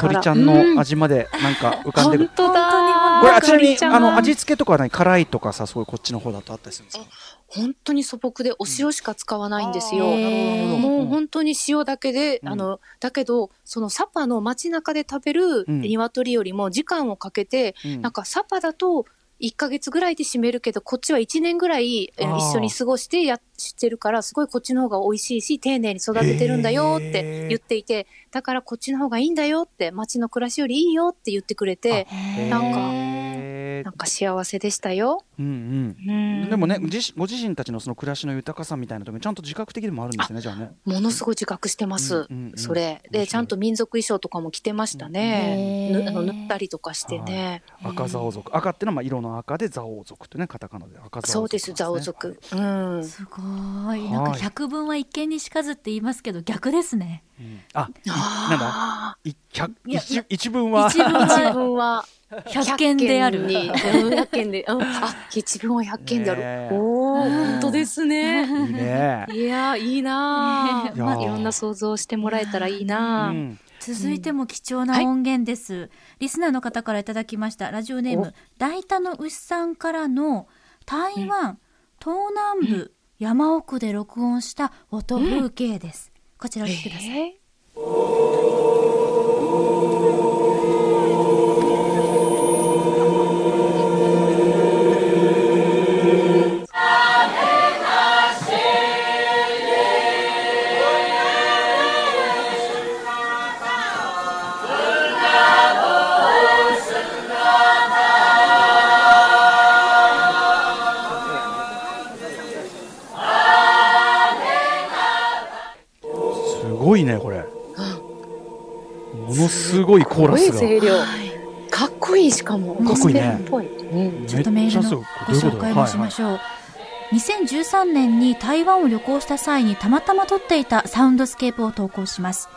鳥ちゃんの味までなんか浮かんでる本。当だ。これあちなみにあの味付けとかは何辛いとかさそういうこっちの方だとあったりするんですか？本当に素朴でお塩しか使わないんですよ。あーなるほどもう本当に塩だけで、うん。あの、だけど、そのサパの街中で食べるうん。鶏よりも時間をかけて、うん。なんかサパだと1ヶ月ぐらいで締めるけど、こっちは1年ぐらい一緒に過ごしてやしてるから、すごいこっちの方が美味しいし、丁寧に育ててるんだよって言っていて、だからこっちの方がいいんだよって、街の暮らしよりいいよって言ってくれて、なんかなんか幸せでしたよ。うんううん。んでもね、ご自身たちのその暮らしの豊かさみたいなところにちゃんと自覚的でもあるんですよね、じゃあね。ものすごい自覚してます。うんうんうんそれ。で、ちゃんと民族衣装とかも着てましたね。うあの塗ったりとかしてね。赤座王族。赤ってのはまあ色の赤で座王族ってね、カタカナで赤座王族、そうです、ザオ。族。うん。すごい。なんか百聞は一見にしかずって言いますけど、逆ですね。うんあ、いなんだ？あい百一一文は？一分は百件である。に。うん100件で。うんあ、一分は100件である。ねえおー、本当ですね。いいね。いやー、いいないやーーいろんな想像をしてもらえたらいいなーうん続いても貴重な音源です、リスナーの方からいただきましたラジオネーム大田の牛さんからの台湾、東南部、山奥で録音した音風景です、こちらをお聞きください、えすすごいコーラスが。かっこいいしかも。かっこいいねゴスペルっぽい。うんちょっとメールのご紹介もしましょう。2013年に台湾を旅行した際にたまたま撮っていたサウンドスケープを投稿します。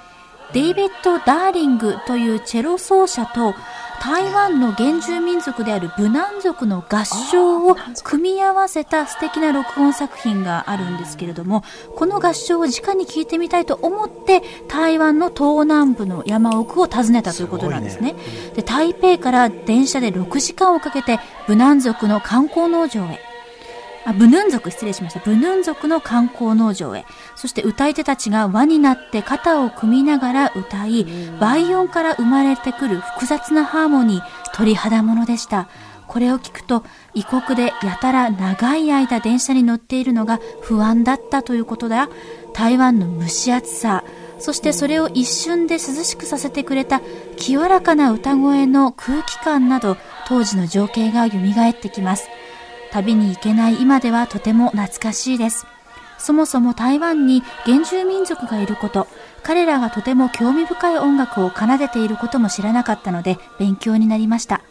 デイビッド・ダーリングというチェロ奏者と台湾の原住民族であるブナン族の合唱を組み合わせた素敵な録音作品があるんですけれども、この合唱を直に聞いてみたいと思って台湾の東南部の山奥を訪ねたということなんですね。で、台北から電車で6時間をかけてブナン族の観光農場へ。あ、ブヌン族、失礼しました。ブヌン族の観光農場へ。そして歌い手たちが輪になって肩を組みながら歌い、倍音から生まれてくる複雑なハーモニー、鳥肌ものでした。これを聞くと、異国でやたら長い間電車に乗っているのが不安だったということだ。台湾の蒸し暑さ、そしてそれを一瞬で涼しくさせてくれた清らかな歌声の空気感など当時の情景が蘇ってきます。旅に行けない今ではとても懐かしいです。そもそも台湾に原住民族がいること、彼らがとても興味深い音楽を奏でていることも知らなかったので勉強になりました。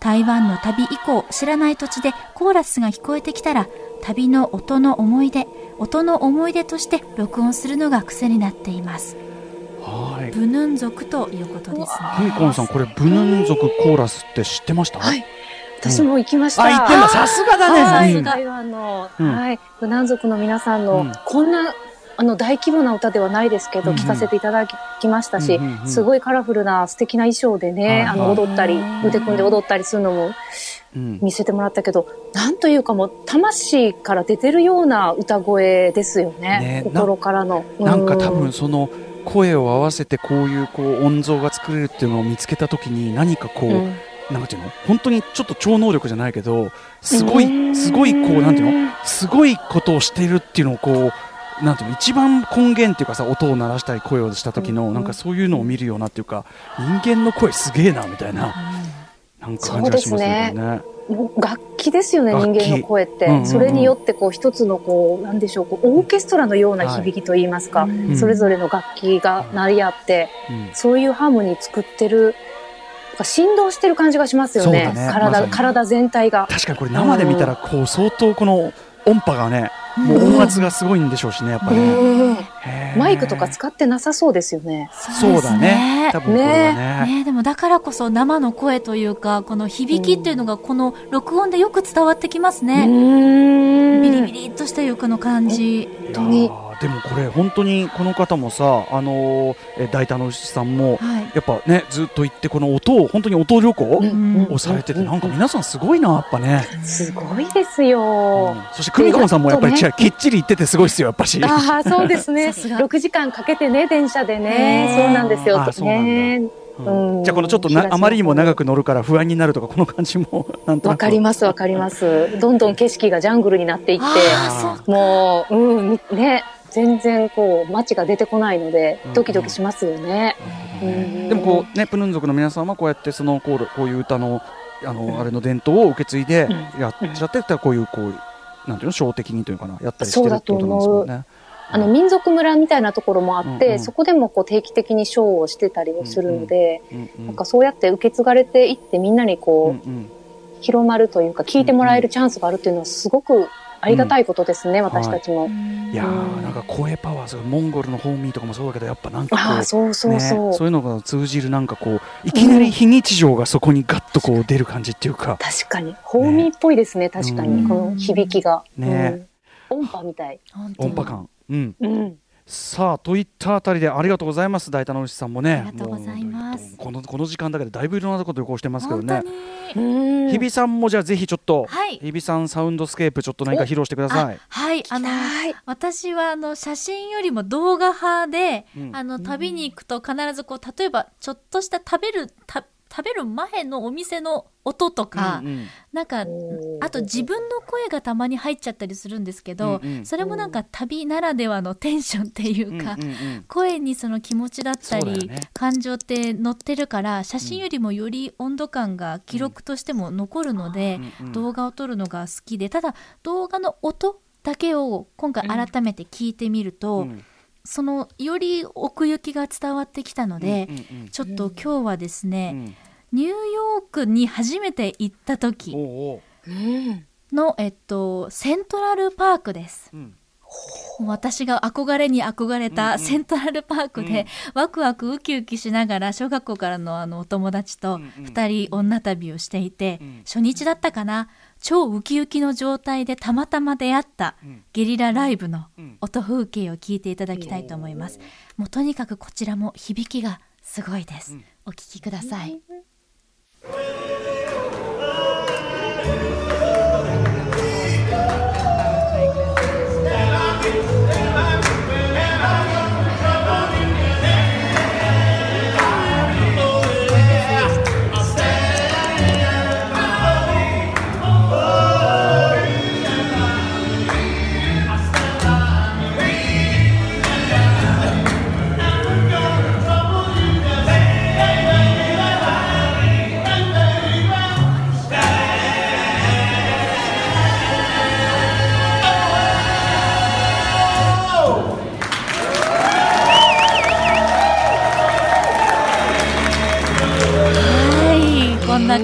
台湾の旅以降、知らない土地でコーラスが聞こえてきたら、旅の音の思い出、音の思い出として録音するのが癖になっています。はいブヌン族ということですね。こんさんこれブヌン族コーラスって知ってました？はい。私も行きました。あ言ってんだ。さすがだね。台湾の、うん。はい、ブナン族の皆さんの、うん。こんな、あの、大規模な歌ではないですけど、うん。うん聞かせていただきましたし、すごいカラフルな素敵な衣装でね、はい。あの、踊ったり、腕組んで踊ったりするのもうん。見せてもらったけど、なんというかもう、魂から出てるような歌声ですよね。心からの。なんか多うん分その声を合わせてこういうこう音像が作れるっていうのを見つけた時に何かこう、うんなんていうの？本当にちょっと超能力じゃないけどすごうん。いすごいこうなんていうの？すごいことをしているっていうのをこうなんていうの？一番根源っていうかさ音を鳴らしたり声をした時の、うん。なんかそういうのを見るようなっていうか人間の声すげえなみたいな、なんか感じがしますね。もう楽器ですよね、人間の声って。うんうんうん。それによって、こう、一つの、こう、なんでしょう、こう、オーケストラのような響きといいますか、ん。それぞれの楽器が鳴り合って、うん。そういうハーモニー作ってる、振動してる感じがしますよね。ね体、ま体全体が。確かにこれ生で見たらこう相当この音波がね、もう音圧がすごいんでしょうしねやっぱね。うんへーマイクとか使ってなさそうですよね。そうだね。多分これはね。ねでもだからこそ生の声というか、この響きっていうのがこの録音でよく伝わってきますうね。ビリビリっとした床の感じ。いや当にーでもこれ本当にこの方もさあのーえ大田の牛さんもはい。やっぱねずっと言ってこの音を本当に音旅行んをされててなんか皆さんすごいなやっぱね。すごいですよ。そして久美子さんもやっぱりきっちり言っててすごいですよやっぱし。ああ、そうですね。さすが6時間かけてね、電車でへね。ーそうなんですよ。あそうなんじゃあこのちょっとなあまりにも長く乗るから不安になるとかこの感じも なんとなわくかります、わかります。どんどん景色がジャングルになっていって、ああ、そう。もう、うん、みね、全然こう、街が出てこないのでうん、ドキドキしますよね。うん。でもこうねプヌン族の皆さんはこうやってそのこうこういう歌のあのあれの伝統を受け継いでうん。やっちゃってこういうこうなんていうの小的にというかなやったりしてるってことなんですよね。あの、民族村みたいなところもあっうんうん。て、そこでもこう定期的にショーをしてたりもするので、なんかそうやって受け継がれていってみんなにうんこう、うん。広まるというか、聞いてもらえるチャンスがあるっていうのはすごくありがたいことですね、私たちも。いやーうんなんか声パワーすごいモンゴルのホーミーとかもそうだけどやっぱなんかこうああ、そうそうそう。ね、そういうのが通じるなんかこういきなり非日常がそこにガッとこう出る感じっていうか、確かに。ホーミーっぽいですね、確かに。うんこの響きが。ねうん音波みたい。音波感。うん、うん。さあといったあたりでありがとうございます大田の牛さんもね。ありがとうございます。もうこのこの時間だけでだいぶいろんなこと旅行してますけど本当ね日比さんもじゃあぜひちょっと、はい。日比さんサウンドスケープちょっと何か披露してください。はい、あの、はい。私はあの写真よりも動画派で、うん。あの旅に行くと必ずこう例えばちょっとした食べるた食べる前のお店の音とか、うんうん。なんかあと自分の声がたまに入っちゃったりするんですけど、うんうん。それもなんか旅ならではのテンションっていうか、うんうんうん。声にその気持ちだったり、ね。感情って乗ってるから写真よりもより温度感が記録としても残るので、うんうん動画を撮るのが好きでただ動画の音だけを今回改めて聞いてみると、うんそのより奥行きが伝わってきたので、うんうんうん。ちょっと今日はですね、うん。ニューヨークに初めて行ったお時。の、えっと、セントラルパークです。うん。私が憧れに憧れたセントラルパークで、ワクワクウキウキしながら小学校からのあのお友達とうんうん。二人女旅をしていて、うん。初日だったかな超ウキウキの状態でたまたま出会ったうんゲリラライブのうん音風景を聞いていただきたいと思います。もうとにかくこちらも響きがすごいです。うんお聞きください。「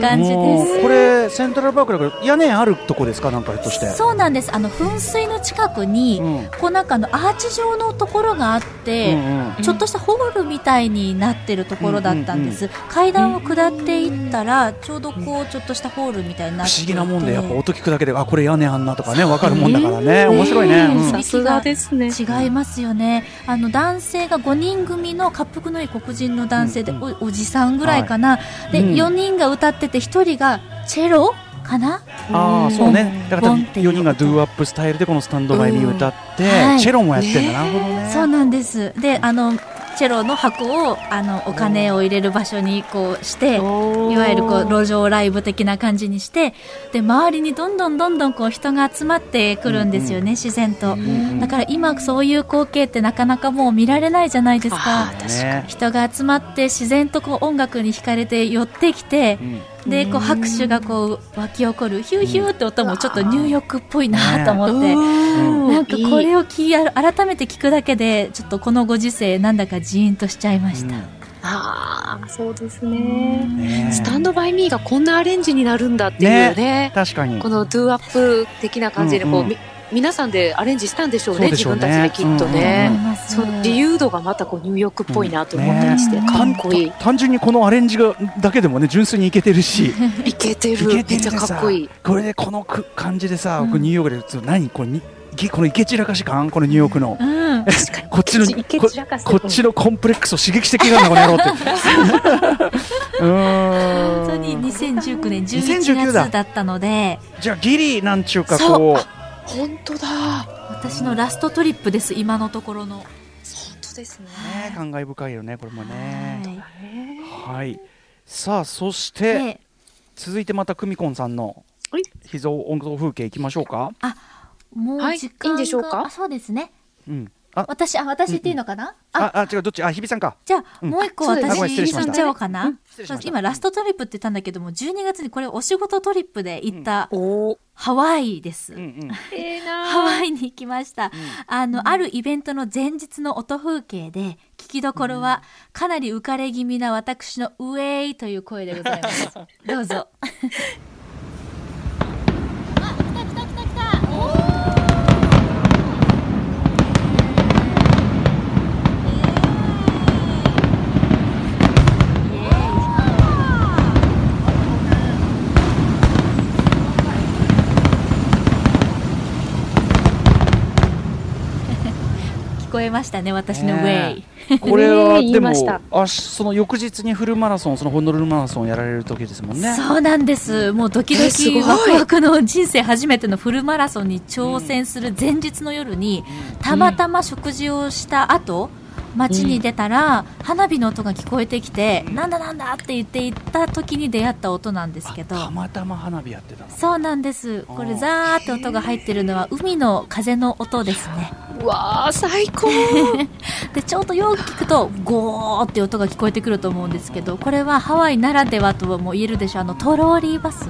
感じです。これセントラルパークだから屋根あるとこですかなんかひょっとして。そうなんです。あの噴水の近くに、うん。こうなんかあのアーチ状のところがあって、うんうん。ちょっとしたホールみたいになってるところだったんです。階段を下っていったら、ちょうどこうちょっとしたホールみたいになって。不思議なもんでやっぱ音聞くだけであこれ屋根あんなとかねわかるもんだからね。面白いね、うん。うん。さすがですね。違いますよね。あの男性が5人組の滑腹のいい黒人の男性で、うんおおじさんぐらいかな。で、うん4人が歌ってて1人がチェロ？かな？ああそうね。だからボンっていう4人がドゥーアップスタイルでこの「スタンドバイミー歌って、はい。チェロもやってんだ、な。ね。そうなんです。で、あの、チェロの箱を、あの、お金を入れる場所にこうして、いわゆるこう、路上ライブ的な感じにして、で、周りにどんどんどんどんこう、人が集まってくるんですよね、自然と。だから今、そういう光景ってなかなかもう見られないじゃないですか。ね人が集まって自然とこう音楽に惹かれて寄ってきて、でこう拍手がこう湧き起こるヒューヒューって音もちょっとニューヨークっぽいなと思って、なんかこれを聞い改めて聞くだけでちょっとこのご時世なんだかジーンとしちゃいました、ああ、そうですね。ね。スタンドバイミーがこんなアレンジになるんだっていうね。確かに。このドゥアップ的な感じでこう、うんうん。み皆さんでアレンジしたんでしょうね、そううね。自分たちできっと思ね。い。ますその自由度がまたこうニューヨークっぽいなと思ったりして、うん。かっこいい。単純にこのアレンジがだけでもね純粋にいけてるし。いけてる。めっちゃかっこいい。これでこのく感じでさ、うん僕ニューヨークで何これにぎこのイケ散らかし感このニューヨークの、うん、こっちのいけこっちのコンプレックスを刺激してきたなこの野郎って。本当に2019年2019 11だ月だ。ったので。じゃあギリなんちゅうかそう。こ本当だ。私のラストトリップです今のところの。本当ですね。うね感慨深いよねこれもね。はい。はい。さあそしてで続いてまた久美子さんのはい。秘蔵音像風景いきましょうか。もうはい時間が、いいんでしょうか？あそうですね。うん。あ私あ私っていいのかな、ああ。あ違うどっち？あ日比さんか。じゃあ、うん。もう一個私失礼しました。行っちゃおうかな。失礼しました。今、ラストトリップって言ったんだけども、12月にこれお仕事トリップで行った。ハワイです。うんうん。ハワイに行きました。あの、あるイベントの前日の音風景で、聞きどころは、かなり浮かれ気味な私のウェイという声でございます。どうぞ。こえましたね、私のウェイ。これは でもいましたあその翌日にフルマラソンそのホノルルマラソンやられる時ですもんねそうなんです。もうドキドキワクワクの人生初めてのフルマラソンに挑戦する前日の夜に、たまたま食事をした後、街に出たら、花火の音が聞こえてきて、なんだなんだって言って行った時に出会った音なんですけど、たまたま花火やってたの。そうなんです。これザーって音が入ってるのは海の風の音ですね。うわあ、最高。でちょっとよく聞くとゴーって音が聞こえてくると思うんですけどこれはハワイならではとも言えるでしょう。あのトローリーバス？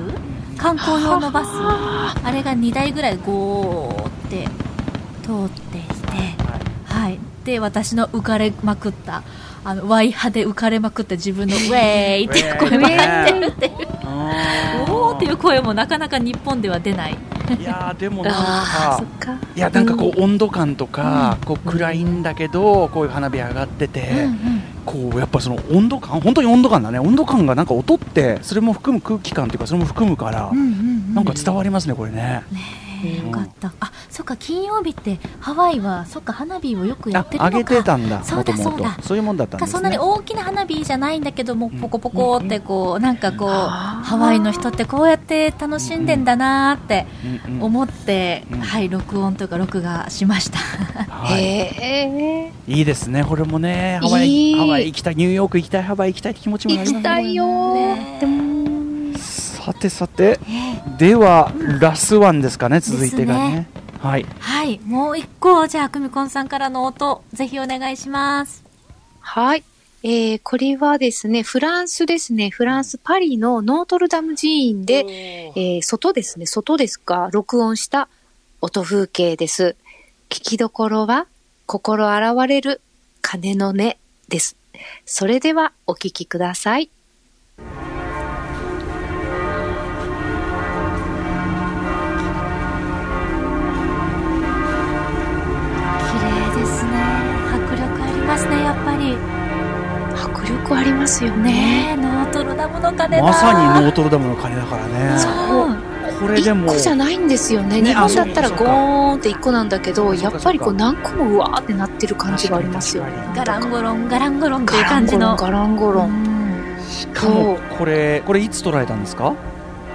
観光用のバス？あれが2台ぐらいゴーって通っていて。はいで私の浮かれまくった。あのワイ派で浮かれまくった自分の ウェーイっていう声も入ってるって。いうおーっていう声もなかなか日本では出ない。いやーでもなんああ、そかっか。いやなんかこう温度感とか、こう暗いんだけどこういう花火上がってて、うんうん。こうやっぱその温度感本当に温度感だね。温度感がなんか音ってそれも含む空気感というかそれも含むから、うんうんうん。なんか伝わりますねこれね。ねえよかった。あ、そっか、金曜日ってハワイは、そっか、花火をよくやあってるのか。上げてたんだそうだそうだ。そういうもんだったんですねかそんなに。大きな花火じゃないんだけども、ポコポコってこう、なんかこう、ハワイの人ってこうやって楽しんでんだなーってうんうん思って、うんはい、録音とか録画しました。はい、へえ。いいですねこれもねハワイいいハワイ行きたいニューヨーク行きたいハワイ行きたいって気持ちもあ行りますきたいよ。でも。さてさてではラスワンですかね続いてがねねはいはい、もう一個、じゃあ、久美子さんからの音、ぜひお願いします。はい。えー、これはですね、フランスですね。フランス・パリのノートルダム寺院で、えー、外ですね、外ですか、録音した音風景です。聞きどころは、心洗われる鐘の音です。それでは、お聞きください。「ますねやっぱり。迫力ありますよね。ノートルダムの鐘まさにノートルダムの鐘だからね。そう。これでも1個じゃないんですよね、ね、日本だったらゴーンって1個なんだけどやっぱりこう何個もうわーってなってる感じがありますよ。ねガランゴロンガランゴロンっていう感じの。ガランゴロン。しかもこれこれいつ捉えたんですか？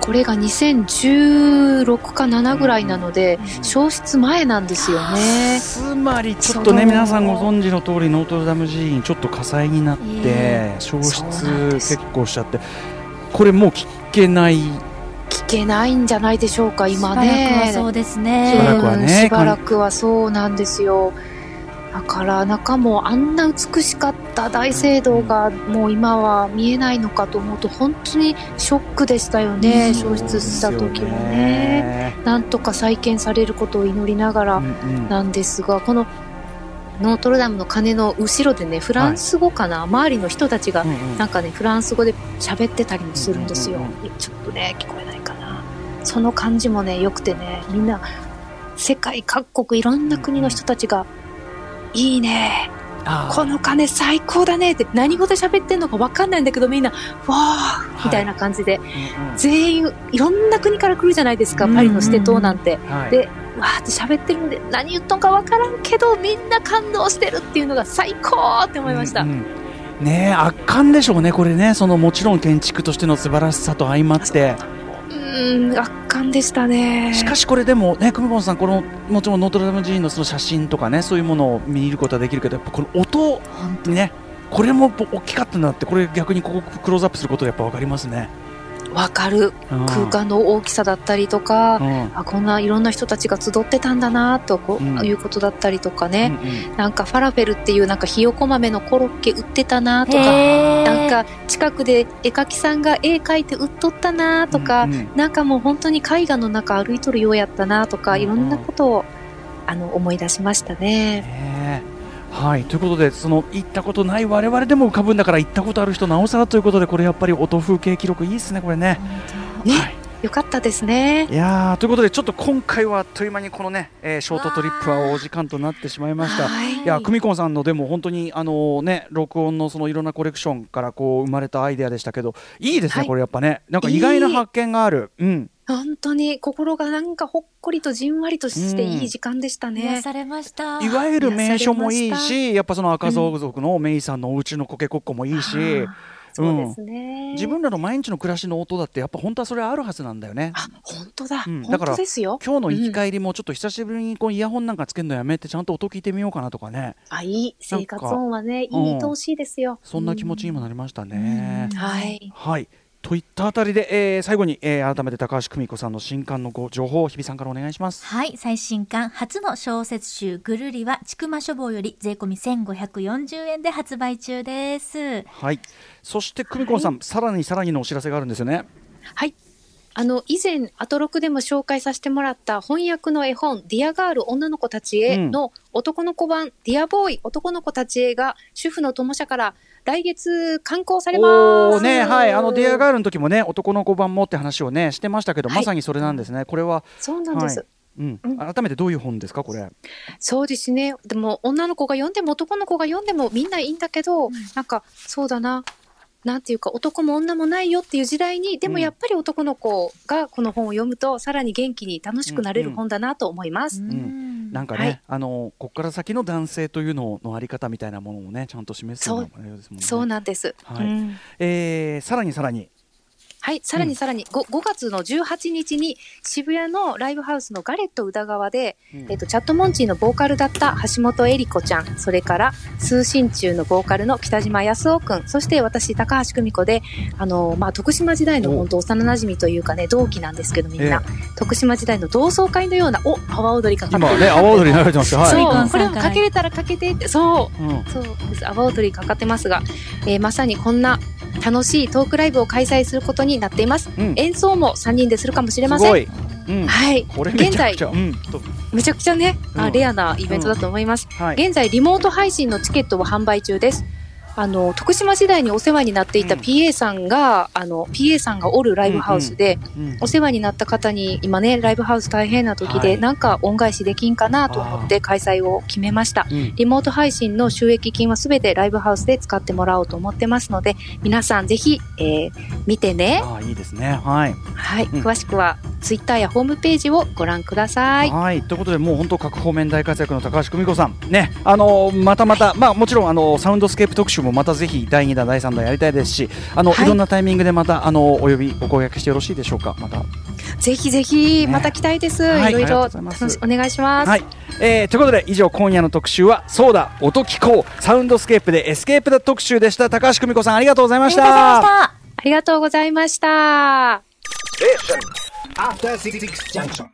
これが2016か7ぐらいなので、消失前なんですよね。つまりちょっとね皆さんご存知の通りノートルダム寺院ちょっと火災になってえ消失結構しちゃってこれもう聞けない聞けないんじゃないでしょうか、今しばらくはね。そうですしばらね。くはねうんしばらくはそうなんですよ。だから中もあんな美しかった大聖堂がもう今は見えないのかと思うと本当にショックでしたよね、消失した時もね。なんとか再建されることを祈りながらうんうん。なんですが、このノートルダムの鐘の後ろでね、フランス語かな、周りの人たちがうんうん。なんかね、フランス語で喋ってたりもするんですよ。うんうん。ちょっとね、聞こえないかな。その感じもね、良くてね、みんな、世界各国いろんな国の人たちが、いいね、この鐘最高だね。って何語で喋ってんのかわかんないんだけどみんな、わーみたいな感じで、うん全員いろんな国から来るじゃないですか、うんパリのステ島なんて。うんはい。で、わーって喋ってるんで、何言っとんかわからんけど、みんな感動してるっていうのが最高って思いました。うんうん。ねえ圧巻でしょうねこれね。そのもちろん建築としての素晴らしさと相まってうーん、圧巻でしたね。しかしこれでもね久保さんこのもちろんノートルダム寺院のその写真とかねそういうものを見ることはできるけどやっぱこの音ねこれも大きかったなってこれ逆にここクローズアップすることでやっぱ分かりますね、わかる。うん。空間の大きさだったりとか、うん。あ、こんないろんな人たちが集ってたんだなとこう、うん。いうことだったりとかね、うんうん。なんかファラフェルっていうなんかひよこ豆のコロッケ売ってたなとか、なんか近くで絵描きさんが絵描いて売っとったなとか、うんうん。なんかもう本当に絵画の中歩いとるようやったなとか、うんいろんなことをあの思い出しましたね。はいということでその行ったことない我々でも浮かぶんだから行ったことある人なおさらということでこれやっぱり音風景記録いいですねこれね。ねはいよかったですね。いやーということでちょっと今回はあっという間にこのね、えーショートトリップはお時間となってしまいました。はいいや久美子さんのでも本当にあのね録音のそのいろんなコレクションからこう生まれたアイデアでしたけどいいですね、はいこれやっぱねなんか意外な発見がある。うん本当に心がなんかほっこりとじんわりとしていい時間でしたね。癒されました。いわゆる名所もいいしやっぱその赤蔵族のメイさんのお家のコケコッコもいいし、そうですね。自分らの毎日の暮らしの音だってやっぱ本当はそれあるはずなんだよね。あ、本当だ。うんだ本から当ですよ。今日の行きうん帰りもちょっと久しぶりにこうイヤホンなんかつけるのやめてちゃんと音聞いてみようかなとかねあ、いい。生活音はね、いい愛おしいですよ。そんな気持ちにもなりましたね。うんはい。はいといったあたりで、えー最後に、えー改めて高橋久美子さんの新刊のご情報を日比さんからお願いします。はい、最新刊初の小説集ぐるりはちくま書房より税込み1540円で発売中です。はいそして久美子さん、さらにさらにのお知らせがあるんですよね。はい。あの、以前、アトロクでも紹介させてもらった翻訳の絵本、ディアガール女の子たちへの男の子版、ディアボーイ男の子たちへが、主婦の友社から来月刊行されます。ねはいあのディアガールの時もね男の子版もって話をねしてましたけど、はいまさにそれなんですね。これはそうなんです。はいうんうん改めてどういう本ですかこれ？そうですね。でも、女の子が読んでも男の子が読んでもみんないいんだけど、なんか、そうだな。なんていうか、男も女もないよっていう時代に、でもうんやっぱり男の子がこの本を読むと、さらに元気に楽しくなれる本だなと思います。んなんかね、はいあのここから先の男性というののあり方みたいなものをねちゃんと示すようなものですもんね。そうなんです。はいうんえーさらにさらにはい、さらにさらに 5, 5月の18日に渋谷のライブハウスのガレット宇田川で、うんえっと、チャットモンチーのボーカルだった橋本恵里子ちゃん、それから通信中のボーカルの北島康夫くん、そして私、高橋久美子で、あの、まあ、徳島時代のお本当幼馴染というかね、同期なんですけどみんな、徳島時代の同窓会のような、お、阿波踊りかかってる。今ね阿波踊り流れてますよ。はい。そう、みこれをかけれたらかけてって、そう、うんそうです。阿波踊りかかってますが、えーまさにこんな楽しいトークライブを開催することになっています。うん演奏も3人でするかもしれますせん。はい。これめ現在めちゃくちゃね、あうんレアなイベントだと思います。はい。現在、リモート配信のチケットを販売中です。あの、徳島時代にお世話になっていたうん。PA さんが、あの、PA さんがおるライブハウスで、うん。お世話になった方に、今ね、ライブハウス大変な時で、はい。なんか恩返しできんかなと思って開催を決めました。うん。リモート配信の収益金はすべてライブハウスで使ってもらおうと思ってますので、皆さんぜひ、えー見てね。ああいいですね。はい。はい。うん。詳しくは、ツイッターやホームページをご覧ください。はい、ということで、もう本当各方面大活躍の高橋久美子さん、ね、あのまたまた、まあ、もちろんあのサウンドスケープ特集もまたぜひ第2弾、第3弾やりたいですし、あの、はいい、ろんなタイミングでまたあのお呼びご公約してよろしいでしょうか、また。ぜひぜひ、ねまた来たいです。はいいろいろお願いします。はい、えー、ということで以上今夜の特集はそうだ音聞こうサウンドスケープでエスケープだ特集でした高橋久美子さんありがとうございましありがとうございまたした。ありがとうございました。After Six Junction.